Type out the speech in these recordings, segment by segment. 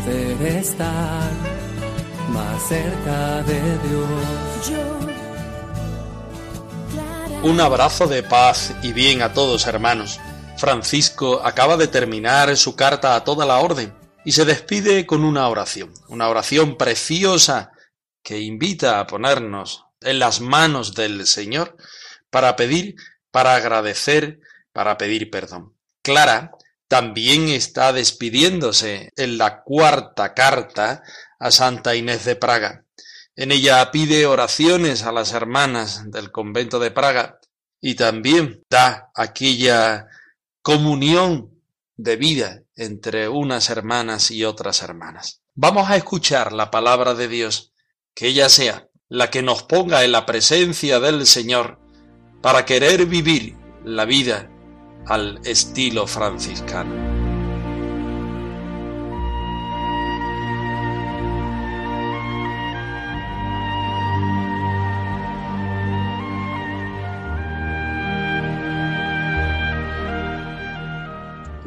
Poder estar más cerca de Dios. Un abrazo de paz y bien a todos hermanos. Francisco acaba de terminar su carta a toda la orden y se despide con una oración, una oración preciosa que invita a ponernos en las manos del Señor para pedir, para agradecer, para pedir perdón. Clara también está despidiéndose en la cuarta carta a Santa Inés de Praga. En ella pide oraciones a las hermanas del convento de Praga y también da aquella comunión de vida entre unas hermanas y otras hermanas. Vamos a escuchar la palabra de Dios, que ella sea la que nos ponga en la presencia del Señor para querer vivir la vida al estilo franciscano.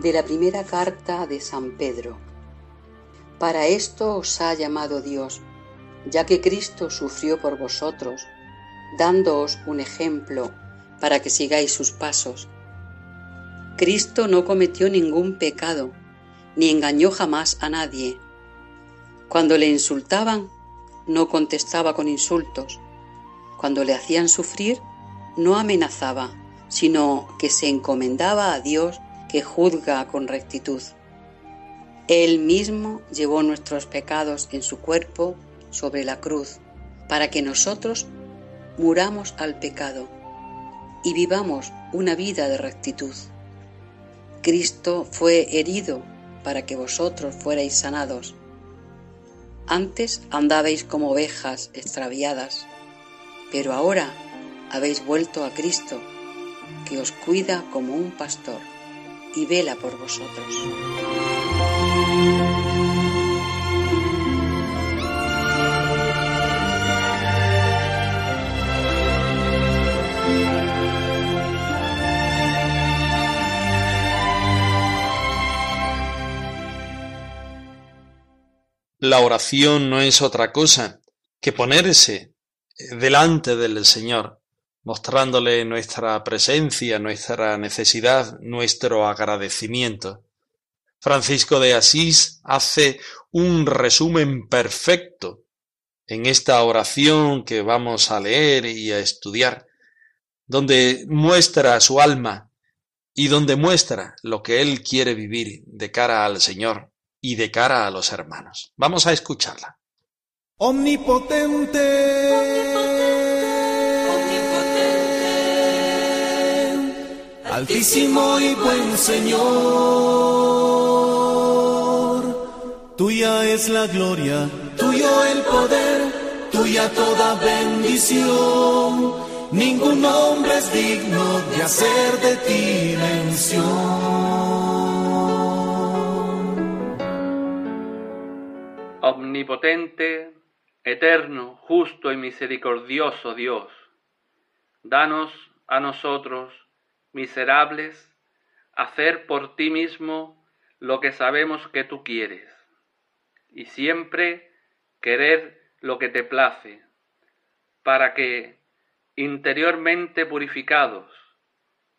de la primera carta de San Pedro. Para esto os ha llamado Dios, ya que Cristo sufrió por vosotros, dándoos un ejemplo para que sigáis sus pasos. Cristo no cometió ningún pecado, ni engañó jamás a nadie. Cuando le insultaban, no contestaba con insultos. Cuando le hacían sufrir, no amenazaba, sino que se encomendaba a Dios que juzga con rectitud. Él mismo llevó nuestros pecados en su cuerpo sobre la cruz, para que nosotros muramos al pecado y vivamos una vida de rectitud. Cristo fue herido para que vosotros fuerais sanados. Antes andabais como ovejas extraviadas, pero ahora habéis vuelto a Cristo, que os cuida como un pastor y vela por vosotros. La oración no es otra cosa que ponerse delante del Señor mostrándole nuestra presencia, nuestra necesidad, nuestro agradecimiento. Francisco de Asís hace un resumen perfecto en esta oración que vamos a leer y a estudiar, donde muestra su alma y donde muestra lo que él quiere vivir de cara al Señor y de cara a los hermanos. Vamos a escucharla. Omnipotente. Altísimo y buen Señor, tuya es la gloria, tuyo el poder, tuya toda bendición. Ningún hombre es digno de hacer de ti mención. Omnipotente, eterno, justo y misericordioso Dios, danos a nosotros miserables, hacer por ti mismo lo que sabemos que tú quieres, y siempre querer lo que te place, para que, interiormente purificados,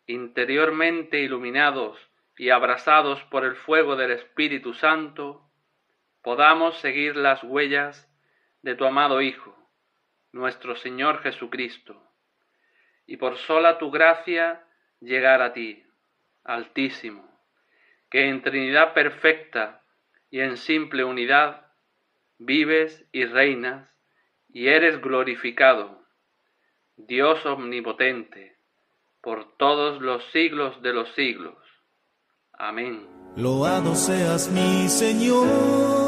interiormente iluminados y abrasados por el fuego del Espíritu Santo, podamos seguir las huellas de tu amado Hijo, nuestro Señor Jesucristo, y por sola tu gracia llegar a ti, Altísimo, que en Trinidad perfecta y en simple unidad vives y reinas y eres glorificado, Dios omnipotente, por todos los siglos de los siglos. Amén. Loado seas mi Señor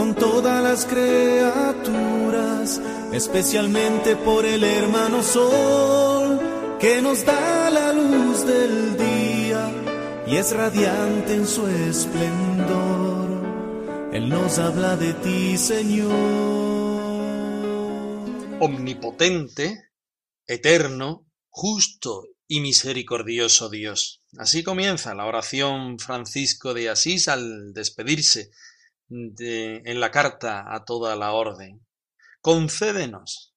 con todas las criaturas, especialmente por el hermano Sol que nos da la luz del día y es radiante en su esplendor. Él nos habla de ti, Señor. Omnipotente, eterno, justo y misericordioso Dios. Así comienza la oración Francisco de Asís al despedirse en la carta a toda la orden. Concédenos,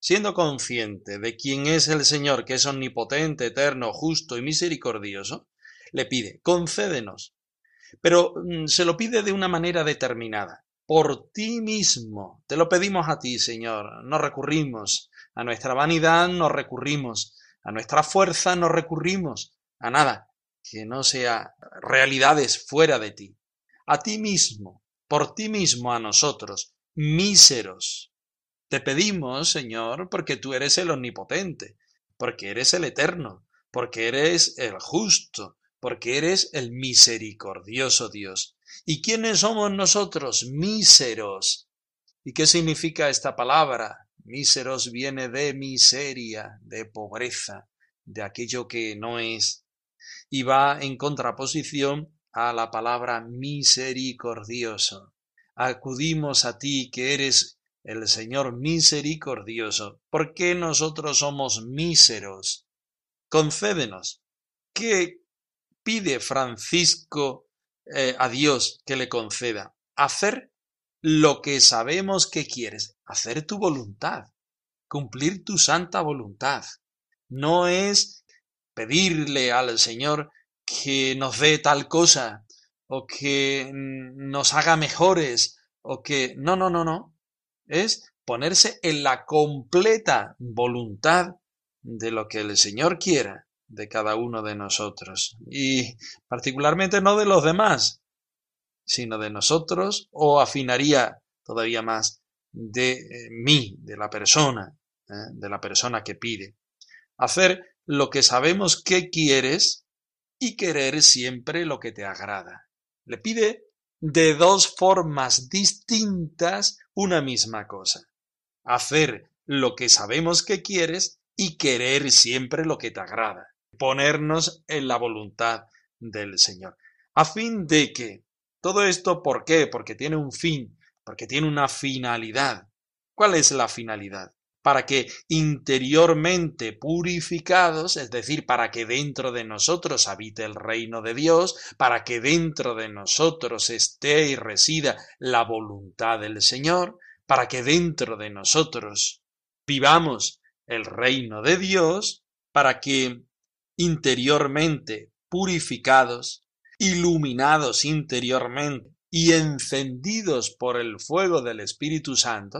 siendo consciente de quién es el Señor, que es omnipotente, eterno, justo y misericordioso, le pide, concédenos. Pero mm, se lo pide de una manera determinada. Por ti mismo. Te lo pedimos a ti, Señor. No recurrimos a nuestra vanidad no recurrimos, a nuestra fuerza no recurrimos, a nada que no sea realidades fuera de ti. A ti mismo, por ti mismo a nosotros, míseros. Te pedimos, Señor, porque tú eres el omnipotente, porque eres el eterno, porque eres el justo, porque eres el misericordioso Dios. ¿Y quiénes somos nosotros? Míseros. ¿Y qué significa esta palabra? Míseros viene de miseria, de pobreza, de aquello que no es, y va en contraposición a la palabra misericordioso. Acudimos a ti que eres el Señor misericordioso, porque nosotros somos míseros. Concédenos. ¿Qué pide Francisco eh, a Dios que le conceda? Hacer lo que sabemos que quieres, hacer tu voluntad, cumplir tu santa voluntad. No es pedirle al Señor que nos dé tal cosa o que nos haga mejores o que... No, no, no, no. Es ponerse en la completa voluntad de lo que el Señor quiera de cada uno de nosotros y particularmente no de los demás, sino de nosotros, o afinaría todavía más de eh, mí, de la persona, ¿eh? de la persona que pide. Hacer lo que sabemos que quieres y querer siempre lo que te agrada. Le pide de dos formas distintas una misma cosa. Hacer lo que sabemos que quieres y querer siempre lo que te agrada. Ponernos en la voluntad del Señor. A fin de que todo esto, ¿por qué? Porque tiene un fin, porque tiene una finalidad. ¿Cuál es la finalidad? Para que interiormente purificados, es decir, para que dentro de nosotros habite el reino de Dios, para que dentro de nosotros esté y resida la voluntad del Señor, para que dentro de nosotros vivamos el reino de Dios, para que interiormente purificados iluminados interiormente y encendidos por el fuego del Espíritu Santo.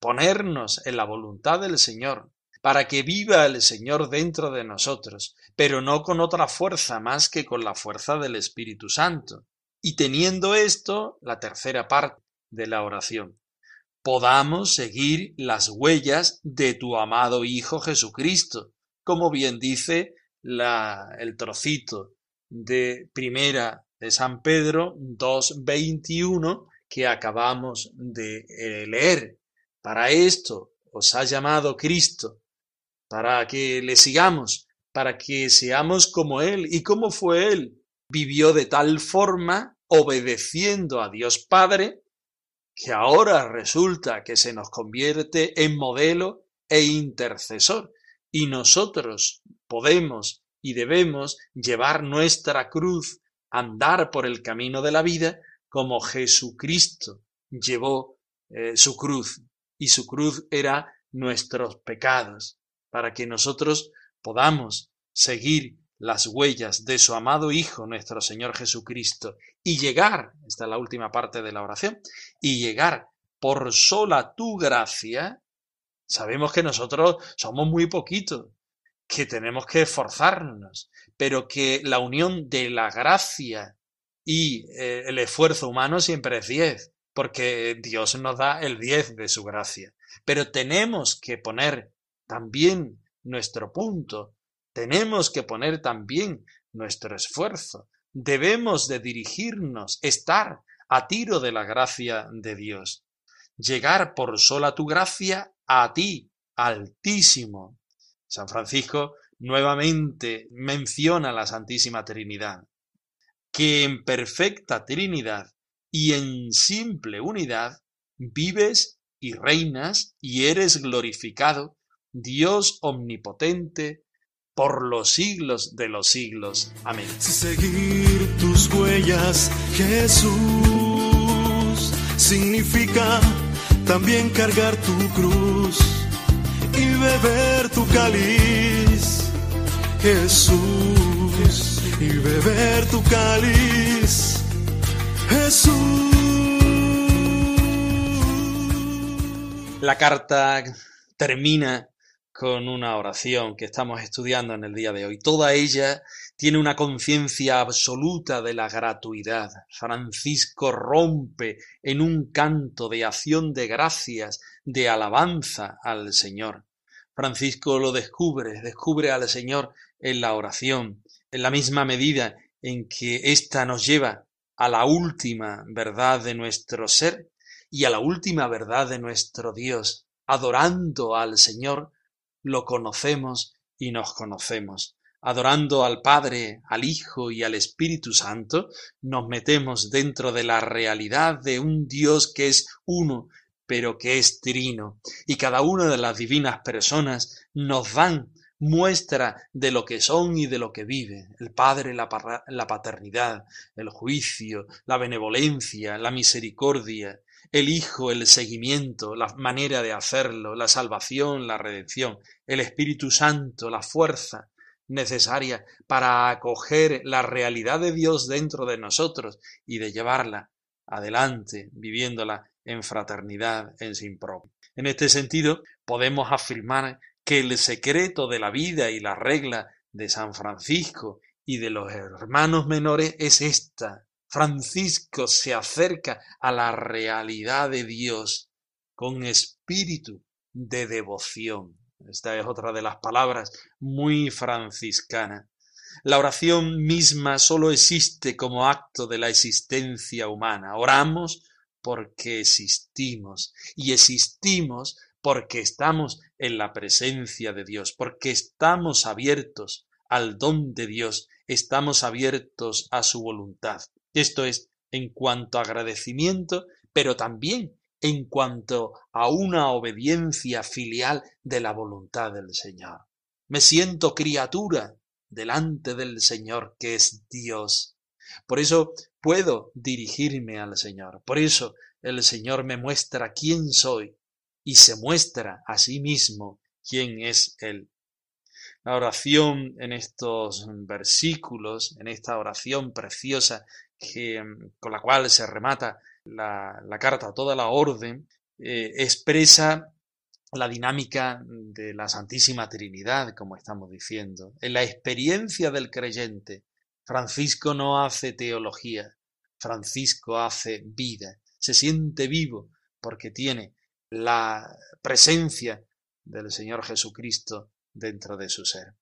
Ponernos en la voluntad del Señor, para que viva el Señor dentro de nosotros, pero no con otra fuerza más que con la fuerza del Espíritu Santo. Y teniendo esto, la tercera parte de la oración, podamos seguir las huellas de tu amado Hijo Jesucristo, como bien dice la, el trocito de primera de San Pedro 2.21 que acabamos de eh, leer. Para esto os ha llamado Cristo, para que le sigamos, para que seamos como Él. ¿Y cómo fue Él? Vivió de tal forma, obedeciendo a Dios Padre, que ahora resulta que se nos convierte en modelo e intercesor. Y nosotros podemos y debemos llevar nuestra cruz, andar por el camino de la vida como Jesucristo llevó eh, su cruz y su cruz era nuestros pecados, para que nosotros podamos seguir las huellas de su amado Hijo, nuestro Señor Jesucristo, y llegar, esta es la última parte de la oración, y llegar por sola tu gracia, sabemos que nosotros somos muy poquitos, que tenemos que esforzarnos, pero que la unión de la gracia y eh, el esfuerzo humano siempre es diez, porque Dios nos da el diez de su gracia. Pero tenemos que poner también nuestro punto, tenemos que poner también nuestro esfuerzo, debemos de dirigirnos, estar a tiro de la gracia de Dios, llegar por sola tu gracia a ti, altísimo. San Francisco nuevamente menciona la Santísima Trinidad, que en perfecta Trinidad y en simple unidad vives y reinas y eres glorificado, Dios omnipotente, por los siglos de los siglos. Amén. Seguir tus huellas, Jesús, significa también cargar tu cruz y beber tu cáliz, Jesús, y beber tu cáliz, Jesús. La carta termina con una oración que estamos estudiando en el día de hoy. Toda ella tiene una conciencia absoluta de la gratuidad. Francisco rompe en un canto de acción de gracias, de alabanza al Señor. Francisco lo descubre, descubre al Señor en la oración, en la misma medida en que ésta nos lleva a la última verdad de nuestro ser y a la última verdad de nuestro Dios, adorando al Señor lo conocemos y nos conocemos. Adorando al Padre, al Hijo y al Espíritu Santo, nos metemos dentro de la realidad de un Dios que es uno, pero que es trino, y cada una de las divinas personas nos dan muestra de lo que son y de lo que vive. El Padre, la, la paternidad, el juicio, la benevolencia, la misericordia, el Hijo, el seguimiento, la manera de hacerlo, la salvación, la redención, el Espíritu Santo, la fuerza necesaria para acoger la realidad de Dios dentro de nosotros y de llevarla adelante, viviéndola en fraternidad, en sin propio. En este sentido, podemos afirmar que el secreto de la vida y la regla de San Francisco y de los hermanos menores es esta, Francisco se acerca a la realidad de Dios con espíritu de devoción. Esta es otra de las palabras muy franciscana. La oración misma sólo existe como acto de la existencia humana. Oramos porque existimos y existimos porque estamos en la presencia de Dios, porque estamos abiertos al don de Dios, estamos abiertos a su voluntad. Esto es en cuanto a agradecimiento, pero también en cuanto a una obediencia filial de la voluntad del Señor. Me siento criatura delante del Señor que es Dios. Por eso puedo dirigirme al Señor. Por eso el Señor me muestra quién soy y se muestra a sí mismo quién es Él. La oración en estos versículos, en esta oración preciosa que, con la cual se remata la, carta toda la orden, eh, expresa la dinámica de la Santísima Trinidad, como estamos diciendo. En la experiencia del creyente, Francisco no hace teología, Francisco hace vida, se siente vivo porque tiene la presencia del Señor Jesucristo dentro de su ser.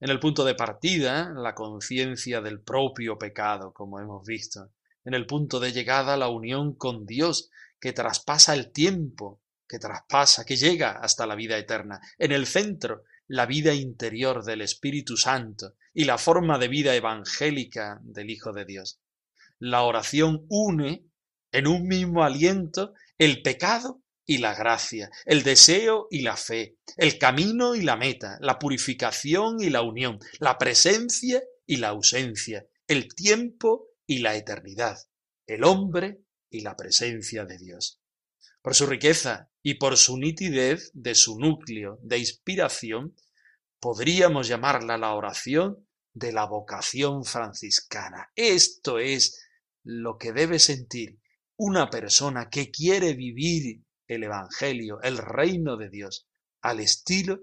En el punto de partida, la conciencia del propio pecado, como hemos visto. En el punto de llegada, la unión con Dios, que traspasa el tiempo, que traspasa, que llega hasta la vida eterna. En el centro, la vida interior del Espíritu Santo y la forma de vida evangélica del Hijo de Dios. La oración une en un mismo aliento el pecado y la gracia, el deseo y la fe, el camino y la meta, la purificación y la unión, la presencia y la ausencia, el tiempo y la eternidad, el hombre y la presencia de Dios. Por su riqueza y por su nitidez de su núcleo de inspiración, podríamos llamarla la oración de la vocación franciscana. Esto es lo que debe sentir una persona que quiere vivir el Evangelio, el reino de Dios, al estilo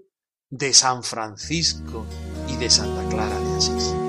de San Francisco y de Santa Clara de Asís.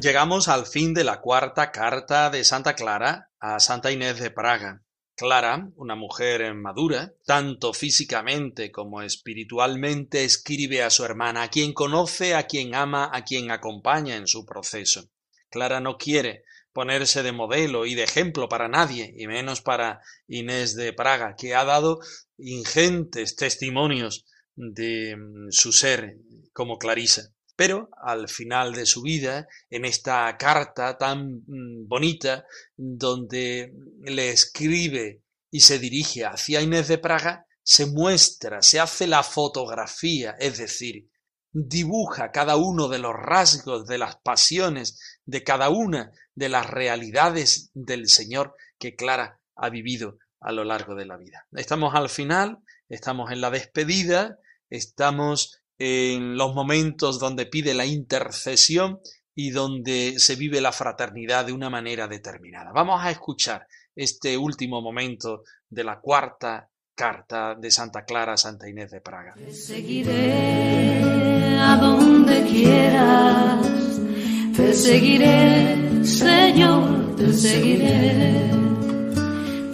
Llegamos al fin de la cuarta carta de Santa Clara a Santa Inés de Praga. Clara, una mujer madura, tanto físicamente como espiritualmente, escribe a su hermana, a quien conoce, a quien ama, a quien acompaña en su proceso. Clara no quiere ponerse de modelo y de ejemplo para nadie, y menos para Inés de Praga, que ha dado ingentes testimonios de mm, su ser como Clarisa. Pero al final de su vida, en esta carta tan mm, bonita, donde le escribe y se dirige hacia Inés de Praga, se muestra, se hace la fotografía, es decir, dibuja cada uno de los rasgos de las pasiones, de cada una de las realidades del Señor que Clara ha vivido a lo largo de la vida. Estamos al final, estamos en la despedida, estamos en los momentos donde pide la intercesión y donde se vive la fraternidad de una manera determinada. Vamos a escuchar este último momento de la cuarta carta de Santa Clara Santa Inés de Praga. Te seguiré a donde quieras, te seguiré, Señor, te seguiré,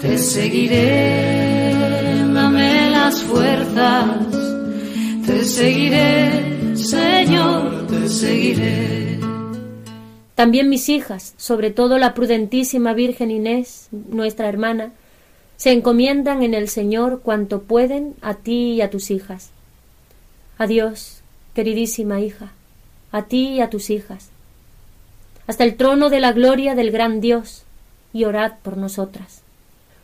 te seguiré, dame las fuerzas te seguiré, Señor, te seguiré. También mis hijas, sobre todo la prudentísima Virgen Inés, nuestra hermana, se encomiendan en el Señor cuanto pueden a ti y a tus hijas. Adiós, queridísima hija, a ti y a tus hijas, hasta el trono de la gloria del gran Dios, y orad por nosotras.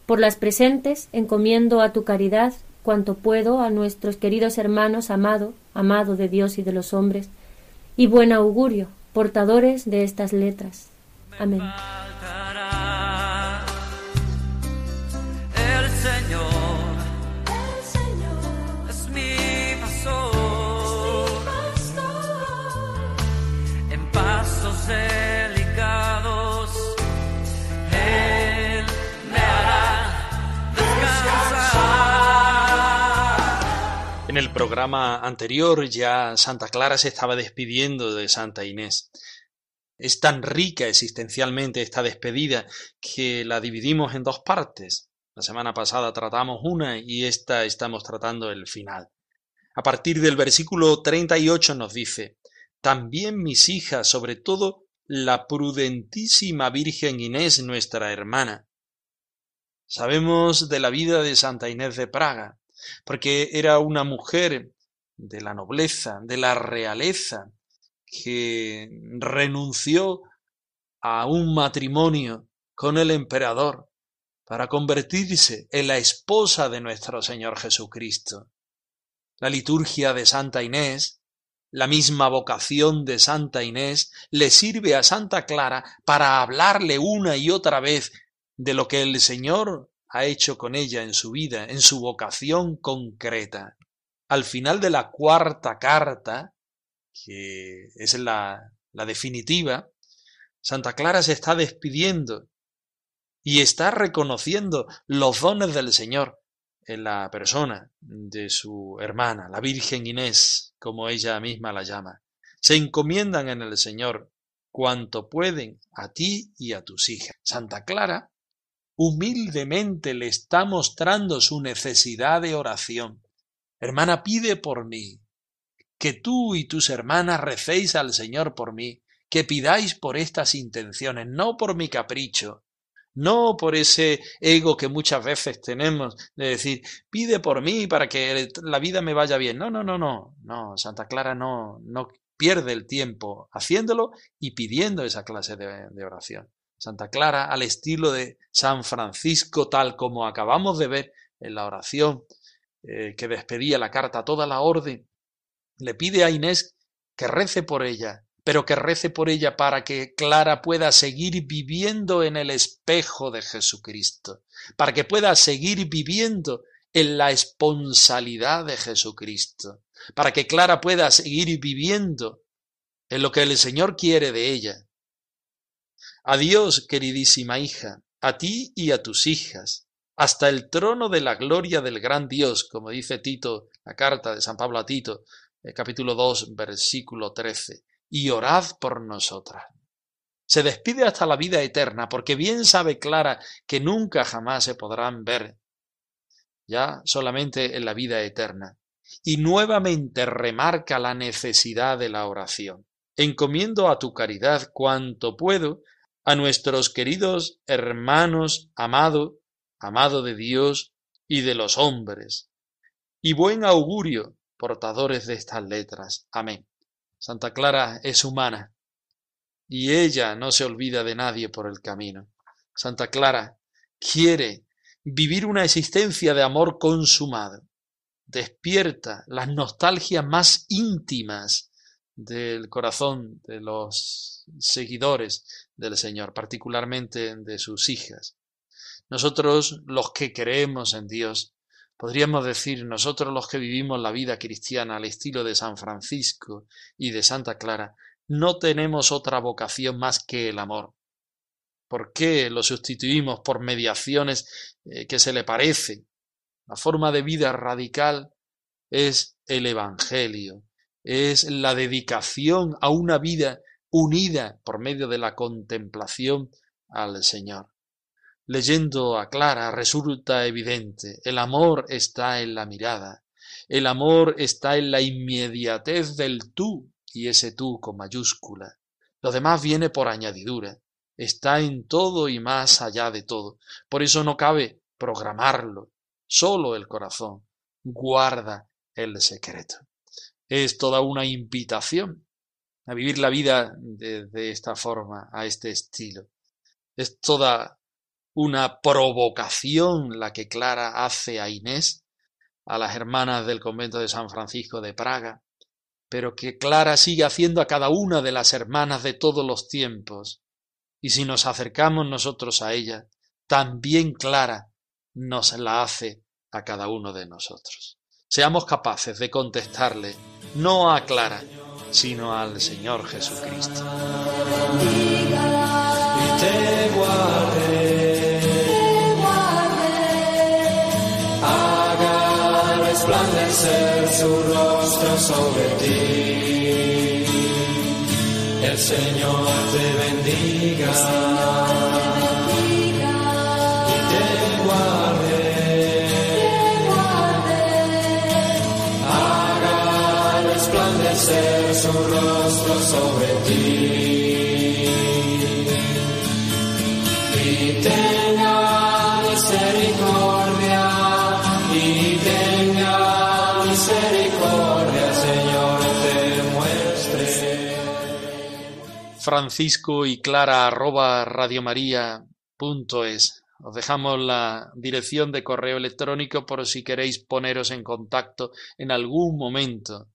Por las presentes encomiendo a tu caridad cuanto puedo a nuestros queridos hermanos amado, amado de Dios y de los hombres, y buen augurio, portadores de estas letras. Amén. Programa anterior ya Santa Clara se estaba despidiendo de Santa Inés. Es tan rica existencialmente esta despedida que la dividimos en dos partes. La semana pasada tratamos una y esta estamos tratando el final. A partir del versículo 38 nos dice, También mis hijas, sobre todo la prudentísima Virgen Inés, nuestra hermana. Sabemos de la vida de Santa Inés de Praga, porque era una mujer de la nobleza, de la realeza, que renunció a un matrimonio con el emperador para convertirse en la esposa de nuestro Señor Jesucristo. La liturgia de Santa Inés, la misma vocación de Santa Inés, le sirve a Santa Clara para hablarle una y otra vez de lo que el Señor ha hecho con ella en su vida, en su vocación concreta. Al final de la cuarta carta, que es la, la definitiva, Santa Clara se está despidiendo y está reconociendo los dones del Señor en la persona de su hermana, la Virgen Inés, como ella misma la llama. Se encomiendan en el Señor cuanto pueden a ti y a tus hijas. Santa Clara humildemente le está mostrando su necesidad de oración. Hermana, pide por mí, que tú y tus hermanas recéis al Señor por mí, que pidáis por estas intenciones, no por mi capricho, no por ese ego que muchas veces tenemos de decir, pide por mí para que la vida me vaya bien. No, no, no, no, no, Santa Clara no, no pierde el tiempo haciéndolo y pidiendo esa clase de oración. Santa Clara, al estilo de San Francisco, tal como acabamos de ver en la oración eh, que despedía la carta a toda la orden, le pide a Inés que rece por ella, pero que rece por ella para que Clara pueda seguir viviendo en el espejo de Jesucristo, para que pueda seguir viviendo en la esponsalidad de Jesucristo, para que Clara pueda seguir viviendo en lo que el Señor quiere de ella, Adiós, queridísima hija, a ti y a tus hijas, hasta el trono de la gloria del gran Dios, como dice Tito, la carta de San Pablo a Tito, el capítulo 2, versículo 13, y orad por nosotras. Se despide hasta la vida eterna, porque bien sabe Clara que nunca jamás se podrán ver, ya solamente en la vida eterna. Y nuevamente remarca la necesidad de la oración. Encomiendo a tu caridad cuanto puedo a nuestros queridos hermanos amado, amado de Dios y de los hombres, y buen augurio, portadores de estas letras. Amén. Santa Clara es humana, y ella no se olvida de nadie por el camino. Santa Clara quiere vivir una existencia de amor consumado. Despierta las nostalgias más íntimas del corazón de los seguidores del Señor, particularmente de sus hijas. Nosotros, los que creemos en Dios, podríamos decir, nosotros los que vivimos la vida cristiana al estilo de San Francisco y de Santa Clara, no tenemos otra vocación más que el amor. ¿Por qué lo sustituimos por mediaciones eh, que se le parecen? La forma de vida radical es el Evangelio, es la dedicación a una vida unida por medio de la contemplación al Señor. Leyendo a Clara resulta evidente, el amor está en la mirada, el amor está en la inmediatez del tú, y ese tú con mayúscula. Lo demás viene por añadidura, está en todo y más allá de todo. Por eso no cabe programarlo. Solo el corazón guarda el secreto. Es toda una invitación a vivir la vida de, de esta forma, a este estilo. Es toda una provocación la que Clara hace a Inés, a las hermanas del convento de San Francisco de Praga, pero que Clara sigue haciendo a cada una de las hermanas de todos los tiempos. Y si nos acercamos nosotros a ella, también Clara nos la hace a cada uno de nosotros. Seamos capaces de contestarle no a Clara, sino al Señor Jesucristo. resplandecer su rostro sobre ti. El Señor te bendiga. Ti. Y tenga misericordia y tenga misericordia, Señor, te muestre. Francisco y Clara arroba. Os dejamos la dirección de correo electrónico por si queréis poneros en contacto en algún momento.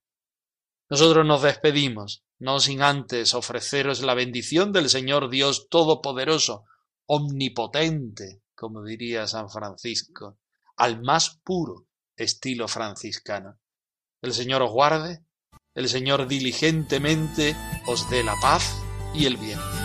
Nosotros nos despedimos, no sin antes ofreceros la bendición del Señor Dios Todopoderoso, omnipotente, como diría San Francisco, al más puro estilo franciscano. El Señor os guarde, el Señor diligentemente os dé la paz y el bien.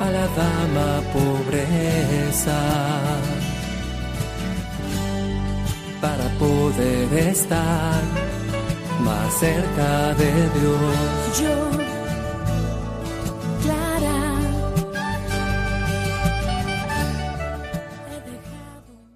A la dama pobreza para poder estar más cerca de Dios. Yo